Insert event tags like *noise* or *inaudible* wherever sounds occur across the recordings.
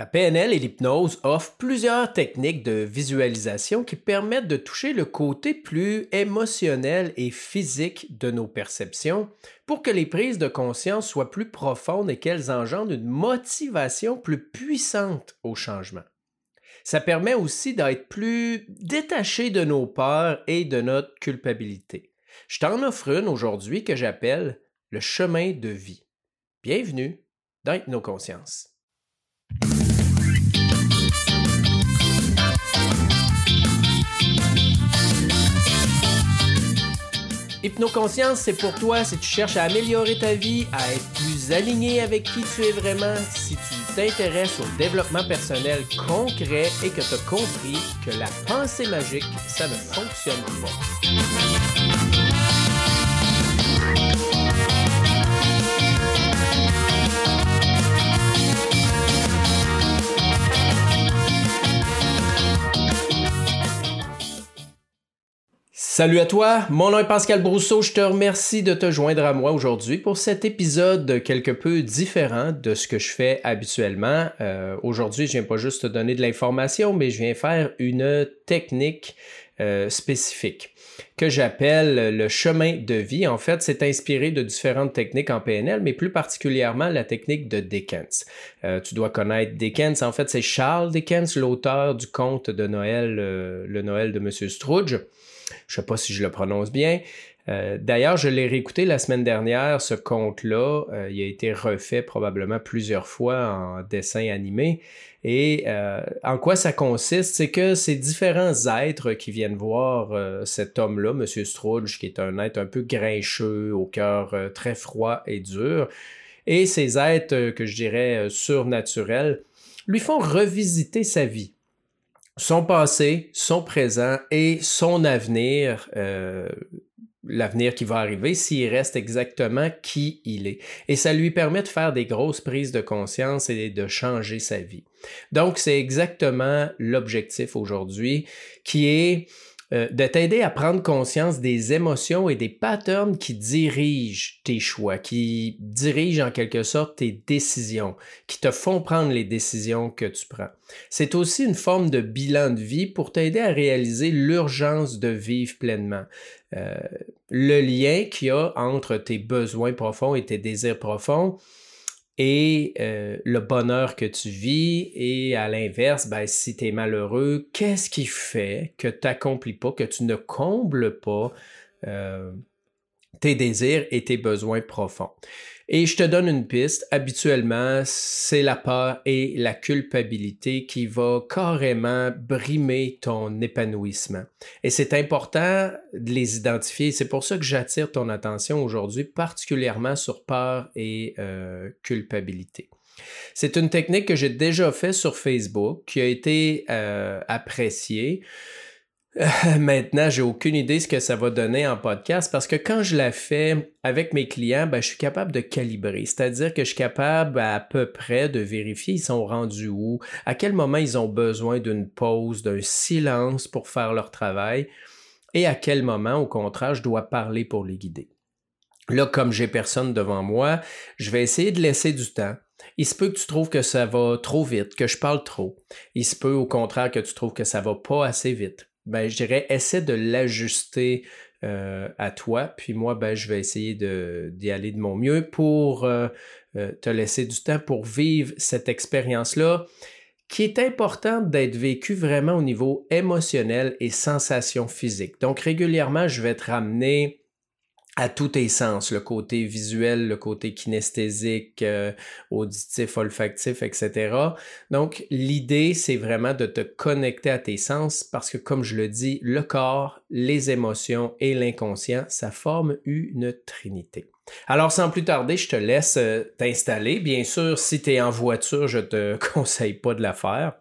La PNL et l'hypnose offrent plusieurs techniques de visualisation qui permettent de toucher le côté plus émotionnel et physique de nos perceptions pour que les prises de conscience soient plus profondes et qu'elles engendrent une motivation plus puissante au changement. Ça permet aussi d'être plus détaché de nos peurs et de notre culpabilité. Je t'en offre une aujourd'hui que j'appelle le chemin de vie. Bienvenue dans Hypnoconscience. Hypnoconscience, c'est pour toi si tu cherches à améliorer ta vie, à être plus aligné avec qui tu es vraiment, si tu t'intéresses au développement personnel concret et que tu as compris que la pensée magique, ça ne fonctionne pas. Salut à toi, mon nom est Pascal Brousseau, je te remercie de te joindre à moi aujourd'hui pour cet épisode quelque peu différent de ce que je fais habituellement. Euh, aujourd'hui, je viens pas juste te donner de l'information, mais je viens faire une technique euh, spécifique que j'appelle le chemin de vie. En fait, c'est inspiré de différentes techniques en PNL, mais plus particulièrement la technique de Dickens. Euh, tu dois connaître Dickens. En fait, c'est Charles Dickens, l'auteur du conte de Noël, le Noël de Monsieur Scrooge. Je sais pas si je le prononce bien. Euh, d'ailleurs, je l'ai réécouté la semaine dernière, ce conte-là. Euh, il a été refait probablement plusieurs fois en dessin animé. Et euh, en quoi ça consiste? C'est que ces différents êtres qui viennent voir cet homme-là, M. Scrooge, qui est un être un peu grincheux, au cœur très froid et dur, et ces êtres que je dirais surnaturels, lui font revisiter sa vie son passé, son présent et son avenir, euh, l'avenir qui va arriver s'il reste exactement qui il est. Et ça lui permet de faire des grosses prises de conscience et de changer sa vie. Donc, c'est exactement l'objectif aujourd'hui qui est euh, de t'aider à prendre conscience des émotions et des patterns qui dirigent tes choix, qui dirigent en quelque sorte tes décisions, qui te font prendre les décisions que tu prends. C'est aussi une forme de bilan de vie pour t'aider à réaliser l'urgence de vivre pleinement. Euh, le lien qu'il y a entre tes besoins profonds et tes désirs profonds, et euh, le bonheur que tu vis. Et à l'inverse, ben, si tu es malheureux, qu'est-ce qui fait que tu n'accomplis pas, que tu ne combles pas euh, tes désirs et tes besoins profonds? Et je te donne une piste. Habituellement, c'est la peur et la culpabilité qui va carrément brimer ton épanouissement. Et c'est important de les identifier. C'est pour ça que j'attire ton attention aujourd'hui, particulièrement sur peur et euh, culpabilité. C'est une technique que j'ai déjà faite sur Facebook, qui a été euh, appréciée. Maintenant, j'ai aucune idée ce que ça va donner en podcast parce que quand je la fais avec mes clients, ben, je suis capable de calibrer. C'est-à-dire que je suis capable à peu près de vérifier ils sont rendus où, à quel moment ils ont besoin d'une pause, d'un silence pour faire leur travail et à quel moment, au contraire, je dois parler pour les guider. Là, comme j'ai personne devant moi, je vais essayer de laisser du temps. Il se peut que tu trouves que ça va trop vite, que je parle trop. Il se peut au contraire que tu trouves que ça va pas assez vite ben, je dirais, essaie de l'ajuster euh, à toi. Puis moi, ben, je vais essayer d'y aller de mon mieux pour euh, euh, te laisser du temps pour vivre cette expérience-là qui est importante d'être vécue vraiment au niveau émotionnel et sensation physique. Donc régulièrement, je vais te ramener à tous tes sens, le côté visuel, le côté kinesthésique, euh, auditif, olfactif, etc. Donc, l'idée, c'est vraiment de te connecter à tes sens parce que, comme je le dis, le corps, les émotions et l'inconscient, ça forme une trinité. Alors, sans plus tarder, je te laisse euh, t'installer. Bien sûr, si tu es en voiture, je te *laughs* conseille pas de la faire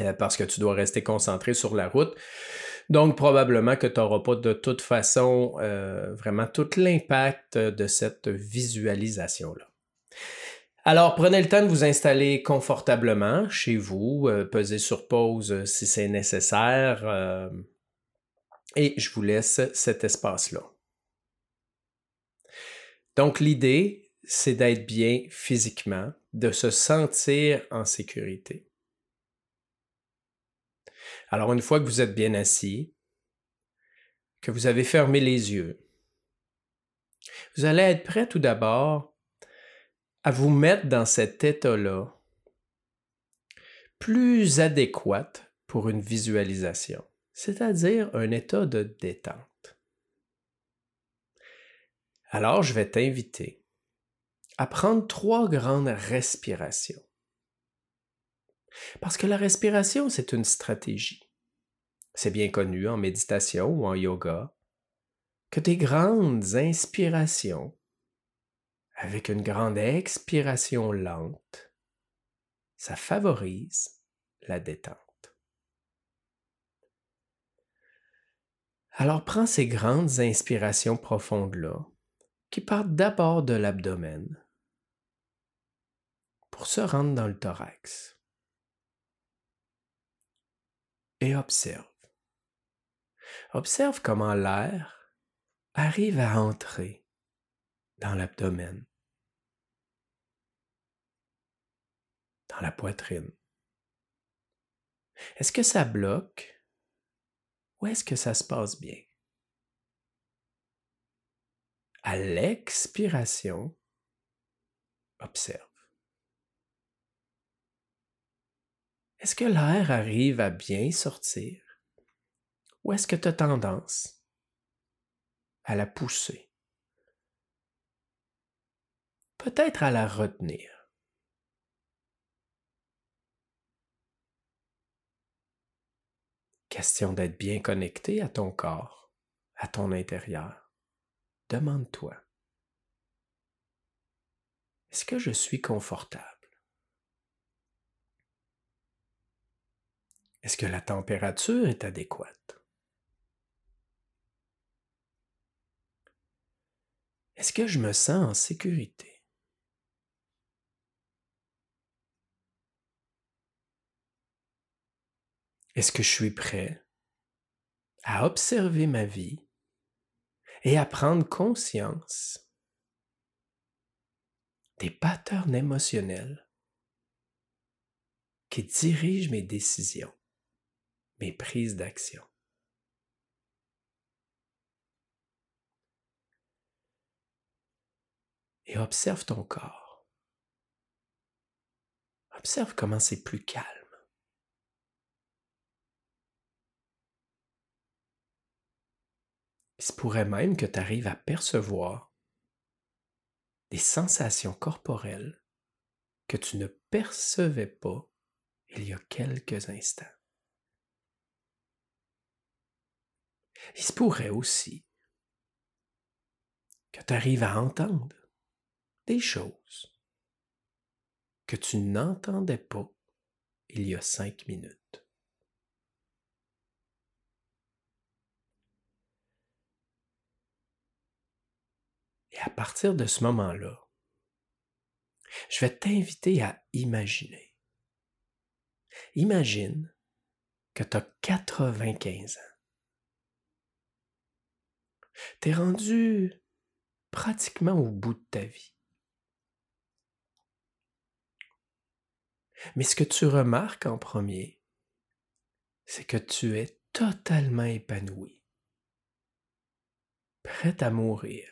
euh, parce que tu dois rester concentré sur la route. Donc, probablement que tu n'auras pas de toute façon euh, vraiment tout l'impact de cette visualisation-là. Alors, prenez le temps de vous installer confortablement chez vous, euh, pesez sur pause si c'est nécessaire, euh, et je vous laisse cet espace-là. Donc, l'idée, c'est d'être bien physiquement, de se sentir en sécurité. Alors une fois que vous êtes bien assis, que vous avez fermé les yeux, vous allez être prêt tout d'abord à vous mettre dans cet état-là plus adéquat pour une visualisation, c'est-à-dire un état de détente. Alors je vais t'inviter à prendre trois grandes respirations. Parce que la respiration, c'est une stratégie. C'est bien connu en méditation ou en yoga que des grandes inspirations avec une grande expiration lente, ça favorise la détente. Alors prends ces grandes inspirations profondes-là, qui partent d'abord de l'abdomen, pour se rendre dans le thorax. Et observe. Observe comment l'air arrive à entrer dans l'abdomen, dans la poitrine. Est-ce que ça bloque ou est-ce que ça se passe bien? À l'expiration, observe. Est-ce que l'air arrive à bien sortir? Ou est-ce que tu as tendance à la pousser? Peut-être à la retenir. Question d'être bien connecté à ton corps, à ton intérieur. Demande-toi, est-ce que je suis confortable? Est-ce que la température est adéquate? Est-ce que je me sens en sécurité? Est-ce que je suis prêt à observer ma vie et à prendre conscience des patterns émotionnels qui dirigent mes décisions? mes prises d'action? Et observe ton corps. Observe comment c'est plus calme. Il se pourrait même que tu arrives à percevoir des sensations corporelles que tu ne percevais pas il y a quelques instants. Il se pourrait aussi que tu arrives à entendre des choses que tu n'entendais pas il y a cinq minutes. Et à partir de ce moment-là, je vais t'inviter à imaginer. Imagine que tu as 95 ans. T'es rendu pratiquement au bout de ta vie. Mais ce que tu remarques en premier, c'est que tu es totalement épanoui, prêt à mourir,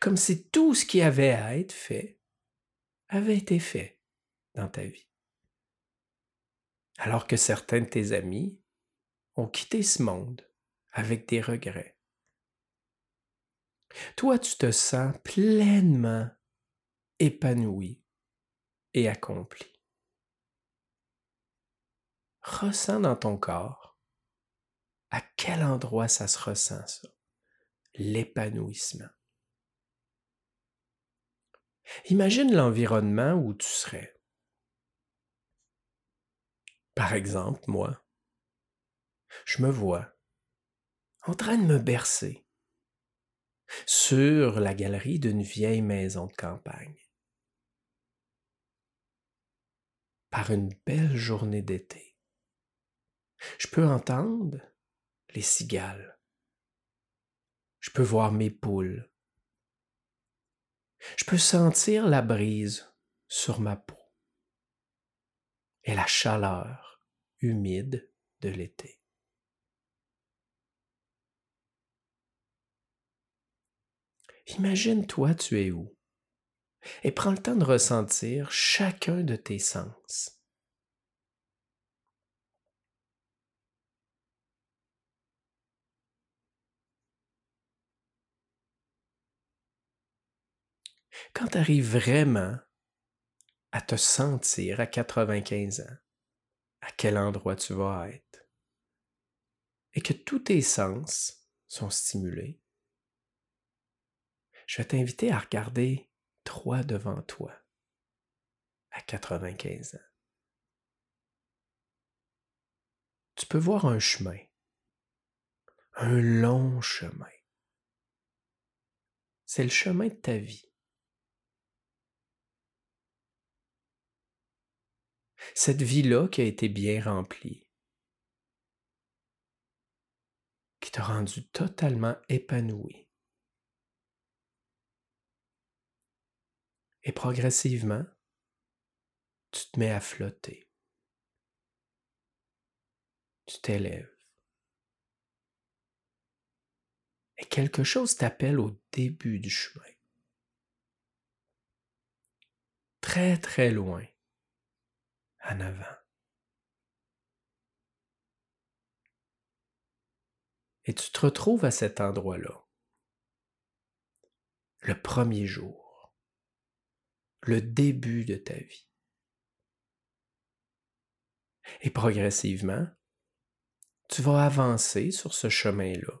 comme si tout ce qui avait à être fait avait été fait dans ta vie. Alors que certains de tes amis ont quitté ce monde avec des regrets toi, tu te sens pleinement épanoui et accompli. Ressens dans ton corps à quel endroit ça se ressent, ça, l'épanouissement. Imagine l'environnement où tu serais. Par exemple, moi, je me vois en train de me bercer sur la galerie d'une vieille maison de campagne. Par une belle journée d'été, je peux entendre les cigales. Je peux voir mes poules. Je peux sentir la brise sur ma peau et la chaleur humide de l'été. Imagine-toi, tu es où? Et prends le temps de ressentir chacun de tes sens. Quand tu arrives vraiment à te sentir à 95 ans, à quel endroit tu vas être, et que tous tes sens sont stimulés, je vais t'inviter à regarder trois devant toi à 95 ans. Tu peux voir un chemin, un long chemin. C'est le chemin de ta vie. Cette vie-là qui a été bien remplie, qui t'a rendu totalement épanoui. Et progressivement, tu te mets à flotter. Tu t'élèves. Et quelque chose t'appelle au début du chemin. Très très loin en avant. Et tu te retrouves à cet endroit-là. Le premier jour le début de ta vie. Et progressivement, tu vas avancer sur ce chemin-là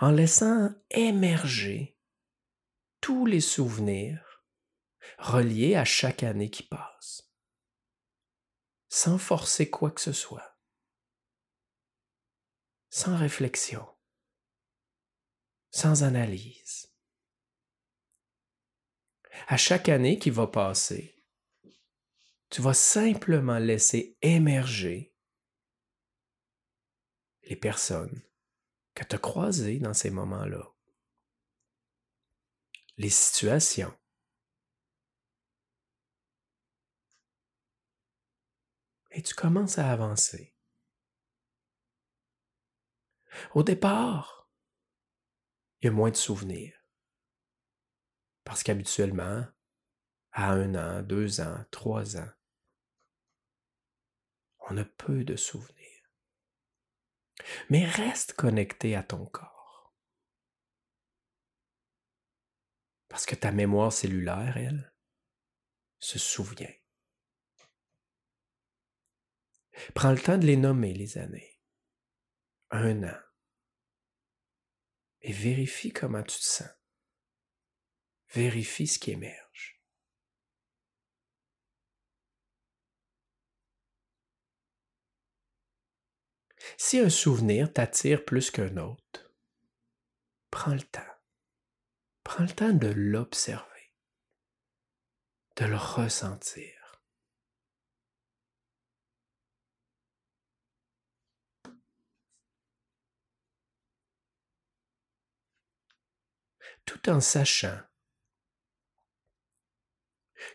en laissant émerger tous les souvenirs reliés à chaque année qui passe, sans forcer quoi que ce soit, sans réflexion, sans analyse. À chaque année qui va passer, tu vas simplement laisser émerger les personnes que tu as croisées dans ces moments-là, les situations. Et tu commences à avancer. Au départ, il y a moins de souvenirs. Parce qu'habituellement, à un an, deux ans, trois ans, on a peu de souvenirs. Mais reste connecté à ton corps. Parce que ta mémoire cellulaire, elle, se souvient. Prends le temps de les nommer, les années. Un an. Et vérifie comment tu te sens vérifie ce qui émerge. Si un souvenir t'attire plus qu'un autre, prends le temps. Prends le temps de l'observer, de le ressentir. Tout en sachant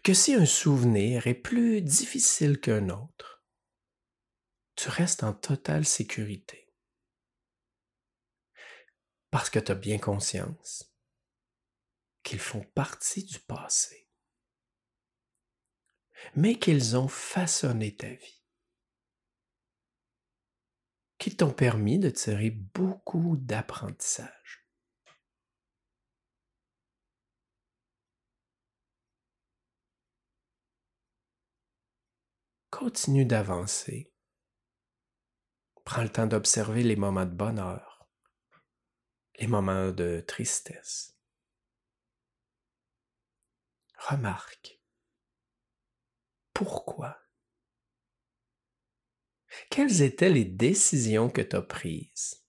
que si un souvenir est plus difficile qu'un autre, tu restes en totale sécurité. Parce que tu as bien conscience qu'ils font partie du passé, mais qu'ils ont façonné ta vie, qui t'ont permis de tirer beaucoup d'apprentissage. Continue d'avancer. Prends le temps d'observer les moments de bonheur, les moments de tristesse. Remarque. Pourquoi? Quelles étaient les décisions que tu as prises?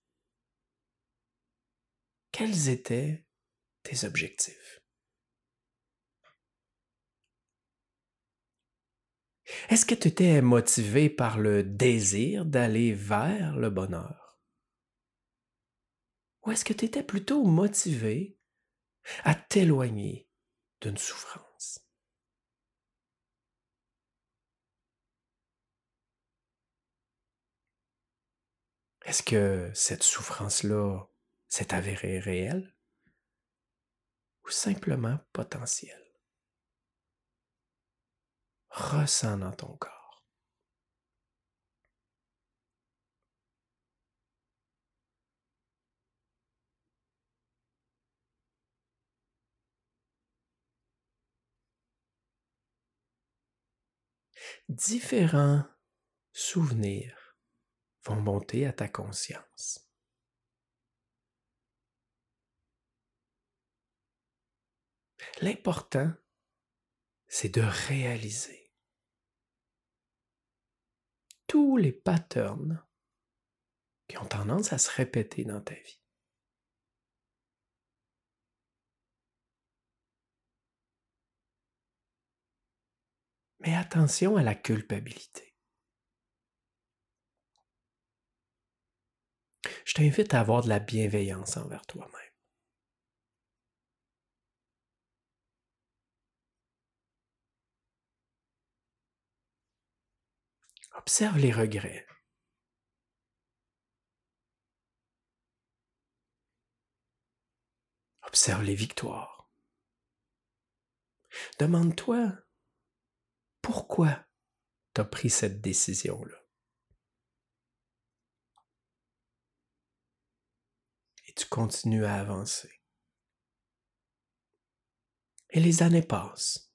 Quels étaient tes objectifs? Est-ce que tu étais motivé par le désir d'aller vers le bonheur? Ou est-ce que tu étais plutôt motivé à t'éloigner d'une souffrance? Est-ce que cette souffrance-là s'est avérée réelle ou simplement potentielle? Ressens dans ton corps. différents souvenirs vont monter à ta conscience. L'important, c'est de réaliser tous les patterns qui ont tendance à se répéter dans ta vie. Mais attention à la culpabilité. Je t'invite à avoir de la bienveillance envers toi-même. Observe les regrets. Observe les victoires. Demande-toi pourquoi tu as pris cette décision-là? Et tu continues à avancer. Et les années passent.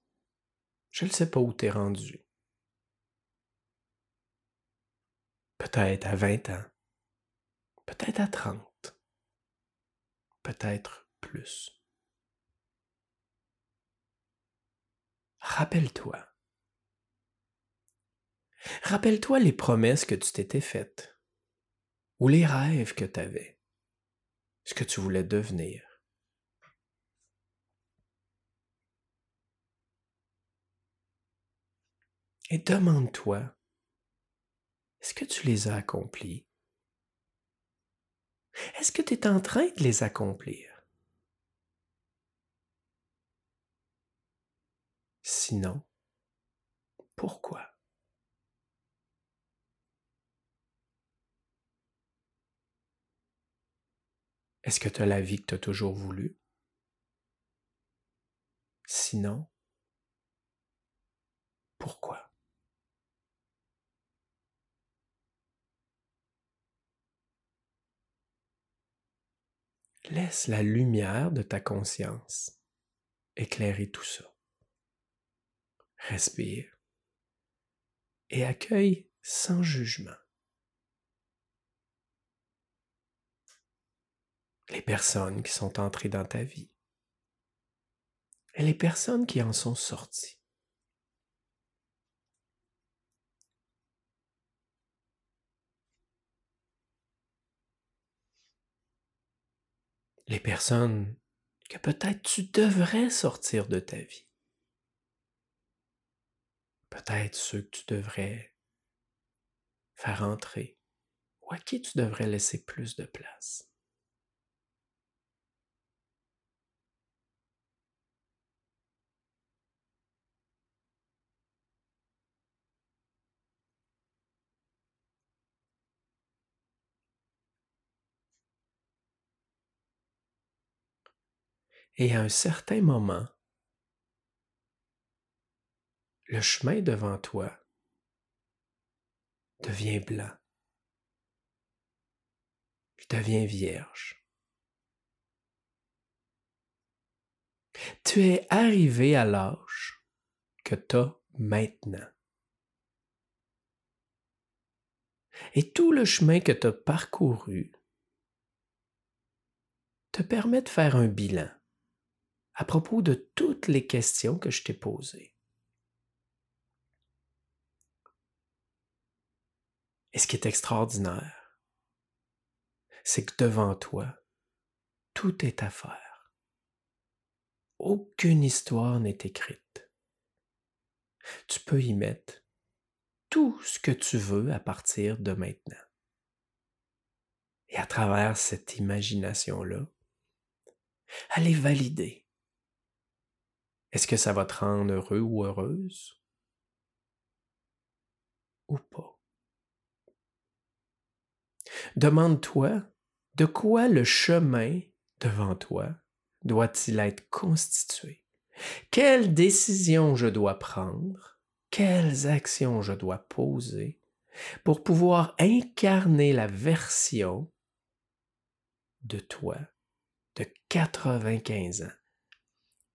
Je ne sais pas où tu es rendu. Peut-être à 20 ans. Peut-être à 30. Peut-être plus. Rappelle-toi Rappelle-toi les promesses que tu t'étais faites, ou les rêves que tu avais, ce que tu voulais devenir. Et demande-toi, est-ce que tu les as accomplis? Est-ce que tu es en train de les accomplir? Sinon, pourquoi? Est-ce que tu as la vie que tu as toujours voulu? Sinon, pourquoi? Laisse la lumière de ta conscience éclairer tout ça. Respire et accueille sans jugement les personnes qui sont entrées dans ta vie et les personnes qui en sont sorties. Les personnes que peut-être tu devrais sortir de ta vie. Peut-être ceux que tu devrais faire entrer ou à qui tu devrais laisser plus de place. Et à un certain moment, le chemin devant toi devient blanc. Il devient vierge. Tu es arrivé à l'âge que tu as maintenant. Et tout le chemin que tu as parcouru te permet de faire un bilan à propos de toutes les questions que je t'ai posées. Et ce qui est extraordinaire, c'est que devant toi, tout est à faire. Aucune histoire n'est écrite. Tu peux y mettre tout ce que tu veux à partir de maintenant. Et à travers cette imagination-là, allez valider est-ce que ça va te rendre heureux ou heureuse? Ou pas? Demande-toi de quoi le chemin devant toi doit-il être constitué? Quelles décisions je dois prendre? Quelles actions je dois poser pour pouvoir incarner la version de toi de 95 ans,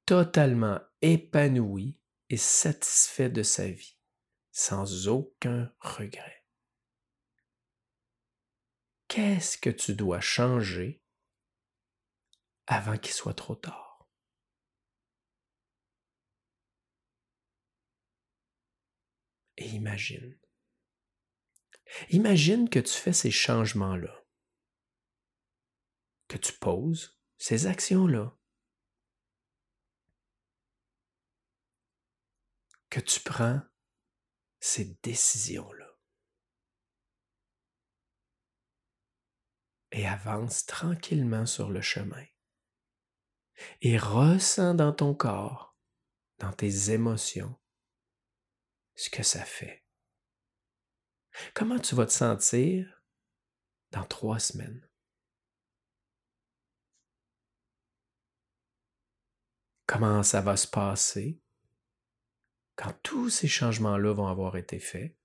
totalement épanoui et satisfait de sa vie, sans aucun regret. Qu'est-ce que tu dois changer avant qu'il soit trop tard? Et imagine. Imagine que tu fais ces changements-là, que tu poses ces actions-là, tu prends ces décisions-là. Et avance tranquillement sur le chemin. Et ressens dans ton corps, dans tes émotions, ce que ça fait. Comment tu vas te sentir dans trois semaines? Comment ça va se passer? Quand tous ces changements-là vont avoir été faits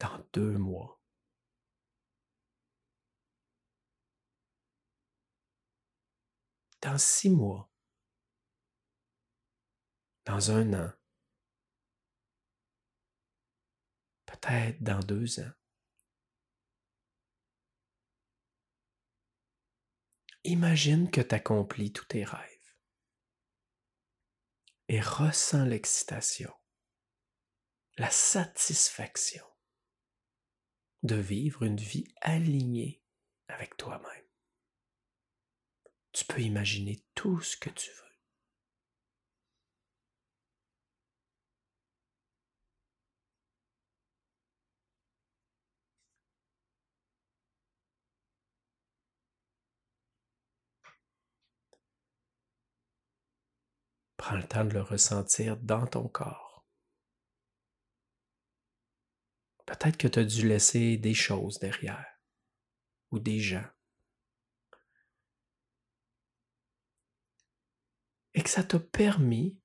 dans deux mois. Dans six mois. Dans un an. Peut-être dans deux ans. Imagine que tu accomplis tous tes rêves et ressens l'excitation, la satisfaction de vivre une vie alignée avec toi-même. Tu peux imaginer tout ce que tu veux. Prends le temps de le ressentir dans ton corps. Peut-être que tu as dû laisser des choses derrière ou des gens. Et que ça t'a permis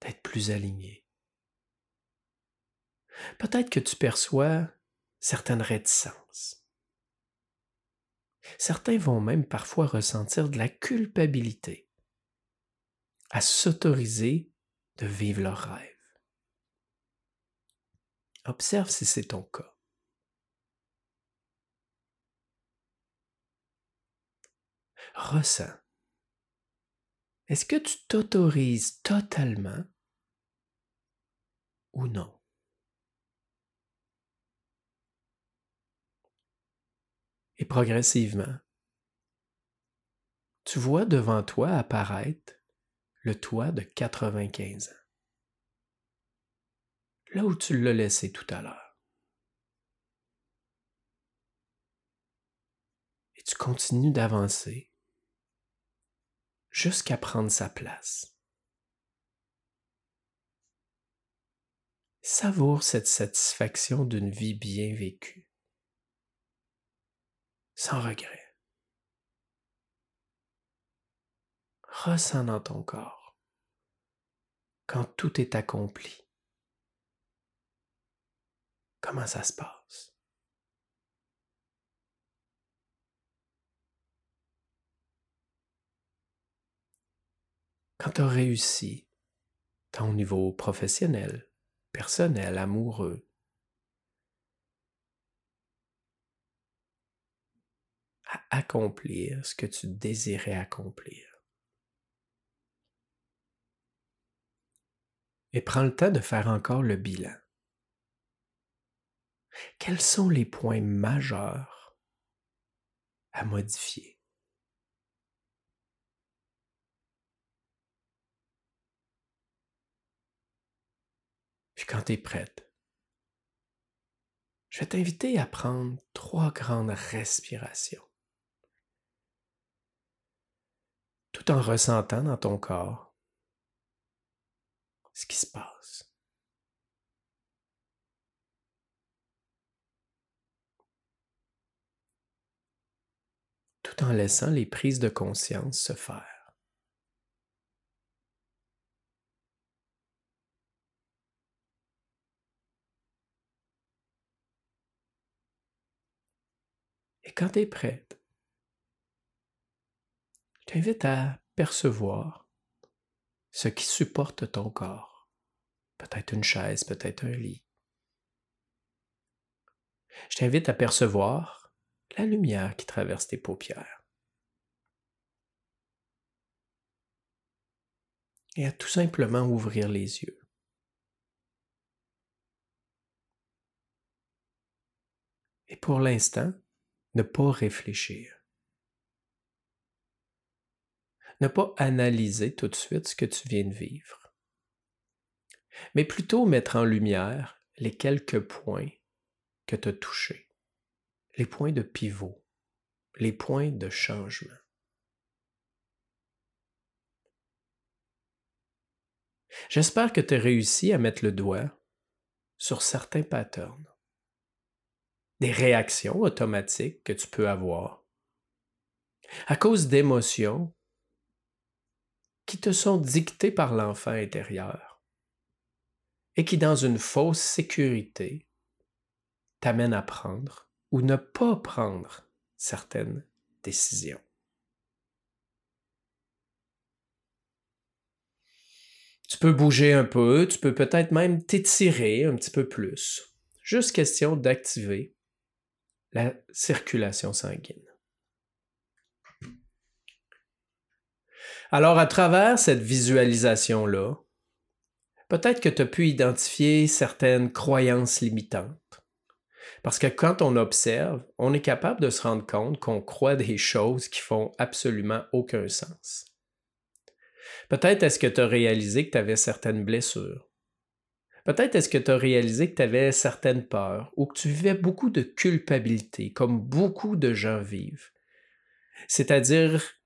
d'être plus aligné. Peut-être que tu perçois certaines réticences. Certains vont même parfois ressentir de la culpabilité à s'autoriser de vivre leur rêve. Observe si c'est ton cas. Ressens. Est-ce que tu t'autorises totalement ou non? Et progressivement, tu vois devant toi apparaître le toit de 95 ans. Là où tu l'as laissé tout à l'heure. Et tu continues d'avancer jusqu'à prendre sa place. Savoure cette satisfaction d'une vie bien vécue, sans regret. Ressens dans ton corps quand tout est accompli. Comment ça se passe? Quand tu as réussi, ton niveau professionnel, personnel, amoureux, à accomplir ce que tu désirais accomplir. Et prends le temps de faire encore le bilan. Quels sont les points majeurs à modifier? Puis quand tu es prête, je vais t'inviter à prendre trois grandes respirations. Tout en ressentant dans ton corps ce qui se passe. tout en laissant les prises de conscience se faire. Et quand tu es prête, je t'invite à percevoir ce qui supporte ton corps. Peut-être une chaise, peut-être un lit. Je t'invite à percevoir la lumière qui traverse tes paupières. Et à tout simplement ouvrir les yeux. Et pour l'instant, ne pas réfléchir. Ne pas analyser tout de suite ce que tu viens de vivre, mais plutôt mettre en lumière les quelques points que tu as touchés, les points de pivot, les points de changement. J'espère que tu as réussi à mettre le doigt sur certains patterns des réactions automatiques que tu peux avoir à cause d'émotions qui te sont dictées par l'enfant intérieur et qui, dans une fausse sécurité, t'amènent à prendre ou ne pas prendre certaines décisions. Tu peux bouger un peu, tu peux peut-être même t'étirer un petit peu plus. Juste question d'activer la circulation sanguine. Alors, à travers cette visualisation-là, peut-être que tu as pu identifier certaines croyances limitantes. Parce que quand on observe, on est capable de se rendre compte qu'on croit des choses qui font absolument aucun sens. Peut-être est-ce que tu as réalisé que tu avais certaines blessures. Peut-être est-ce que tu as réalisé que tu avais certaines peurs ou que tu vivais beaucoup de culpabilité, comme beaucoup de gens vivent. C'est-à-dire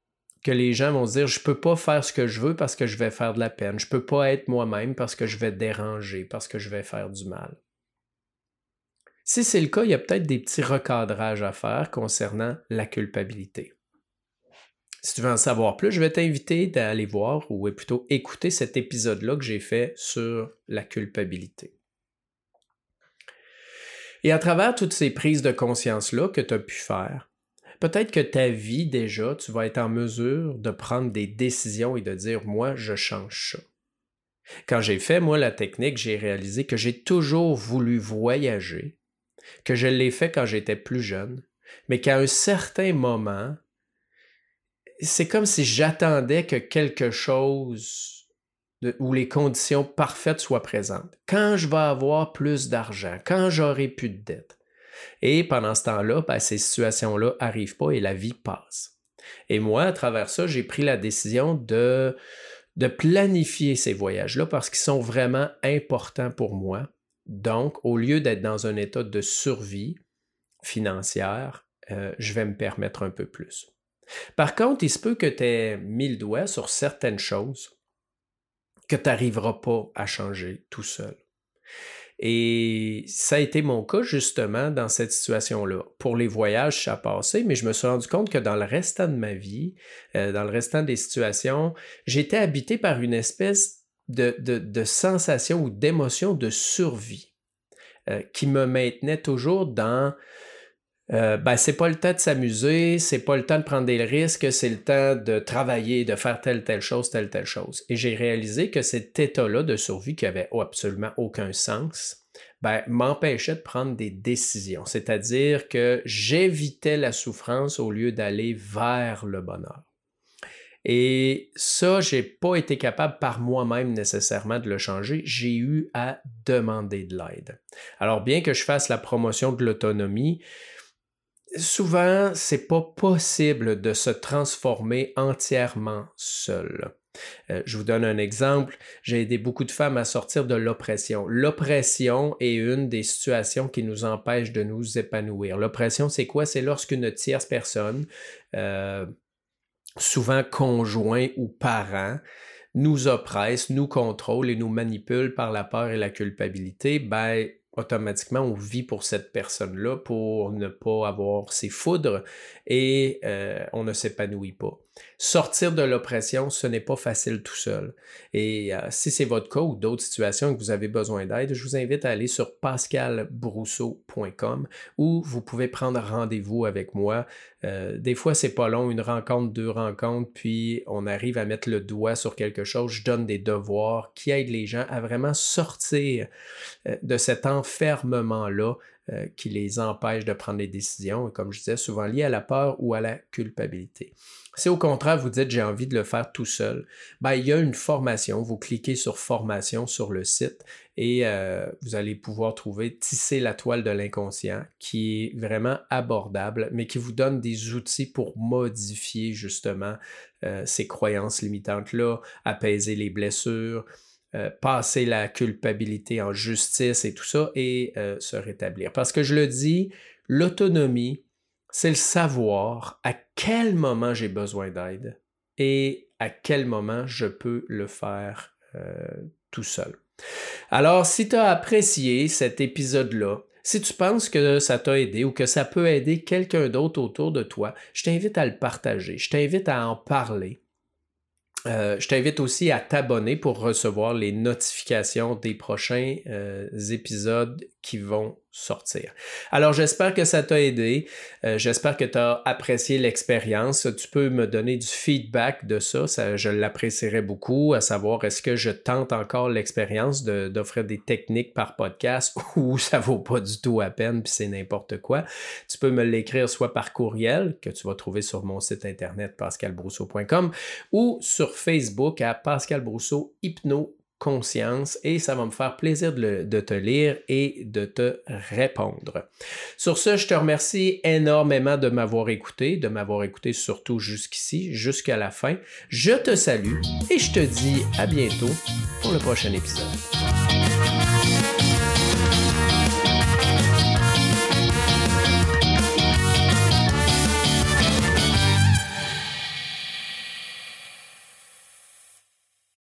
que les gens vont dire je peux pas faire ce que je veux parce que je vais faire de la peine, je peux pas être moi-même parce que je vais déranger, parce que je vais faire du mal. Si c'est le cas, il y a peut-être des petits recadrages à faire concernant la culpabilité. Si tu veux en savoir plus, je vais t'inviter d'aller voir ou plutôt écouter cet épisode-là que j'ai fait sur la culpabilité. Et à travers toutes ces prises de conscience-là que tu as pu faire, peut-être que ta vie déjà, tu vas être en mesure de prendre des décisions et de dire, moi, je change ça. Quand j'ai fait, moi, la technique, j'ai réalisé que j'ai toujours voulu voyager, que je l'ai fait quand j'étais plus jeune, mais qu'à un certain moment, c'est comme si j'attendais que quelque chose où les conditions parfaites soient présentes. Quand je vais avoir plus d'argent, quand j'aurai plus de dettes. Et pendant ce temps-là, ben, ces situations-là n'arrivent pas et la vie passe. Et moi, à travers ça, j'ai pris la décision de, de planifier ces voyages-là parce qu'ils sont vraiment importants pour moi. Donc, au lieu d'être dans un état de survie financière, euh, je vais me permettre un peu plus. Par contre, il se peut que tu aies mis le doigt sur certaines choses que tu n'arriveras pas à changer tout seul. Et ça a été mon cas justement dans cette situation-là. Pour les voyages, ça a passé, mais je me suis rendu compte que dans le restant de ma vie, euh, dans le restant des situations, j'étais habité par une espèce de, sensation ou d'émotion de survie euh, qui me maintenait toujours dans euh, ben, c'est pas le temps de s'amuser, c'est pas le temps de prendre des risques, c'est le temps de travailler, de faire telle, telle chose, telle, telle chose. Et j'ai réalisé que cet état-là de survie qui avait absolument aucun sens, ben, m'empêchait de prendre des décisions. C'est-à-dire que j'évitais la souffrance au lieu d'aller vers le bonheur. Et ça, j'ai pas été capable par moi-même nécessairement de le changer. J'ai eu à demander de l'aide. Alors, bien que je fasse la promotion de l'autonomie, souvent, c'est pas possible de se transformer entièrement seul. Euh, je vous donne un exemple. J'ai aidé beaucoup de femmes à sortir de l'oppression. L'oppression est une des situations qui nous empêche de nous épanouir. L'oppression, c'est quoi? C'est lorsqu'une tierce personne, euh, souvent conjoint ou parent, nous oppresse, nous contrôle et nous manipule par la peur et la culpabilité. Ben, automatiquement, on vit pour cette personne-là pour ne pas avoir ses foudres et euh, on ne s'épanouit pas. Sortir de l'oppression, ce n'est pas facile tout seul. Et euh, si c'est votre cas ou d'autres situations que vous avez besoin d'aide, je vous invite à aller sur pascalbrousseau.com où vous pouvez prendre rendez-vous avec moi. Euh, des fois, c'est pas long, une rencontre, deux rencontres, puis on arrive à mettre le doigt sur quelque chose. Je donne des devoirs qui aident les gens à vraiment sortir de cet enfermement-là euh, qui les empêche de prendre des décisions, comme je disais, souvent liées à la peur ou à la culpabilité. Si au contraire vous dites j'ai envie de le faire tout seul, ben, il y a une formation. Vous cliquez sur formation sur le site et euh, vous allez pouvoir trouver Tisser la toile de l'inconscient qui est vraiment abordable, mais qui vous donne des outils pour modifier justement euh, ces croyances limitantes-là, apaiser les blessures, euh, passer la culpabilité en justice et tout ça et euh, se rétablir. Parce que je le dis, l'autonomie, c'est le savoir à quel moment j'ai besoin d'aide et à quel moment je peux le faire euh, tout seul. Alors, si tu as apprécié cet épisode-là, si tu penses que ça t'a aidé ou que ça peut aider quelqu'un d'autre autour de toi, je t'invite à le partager, je t'invite à en parler. Euh, je t'invite aussi à t'abonner pour recevoir les notifications des prochains euh, épisodes qui vont sortir. Alors j'espère que ça t'a aidé, euh, j'espère que tu as apprécié l'expérience. Tu peux me donner du feedback de ça, ça je l'apprécierais beaucoup, à savoir est-ce que je tente encore l'expérience d'offrir des techniques par podcast *laughs* ou ça vaut pas du tout à peine puis c'est n'importe quoi. Tu peux me l'écrire soit par courriel que tu vas trouver sur mon site internet pascalbrousseau.com ou sur Facebook à Pascal Brousseau Hypno conscience et ça va me faire plaisir de, te lire et de te répondre. Sur ce, je te remercie énormément de m'avoir écouté, de m'avoir écouté surtout jusqu'ici, jusqu'à la fin. Je te salue et je te dis à bientôt pour le prochain épisode.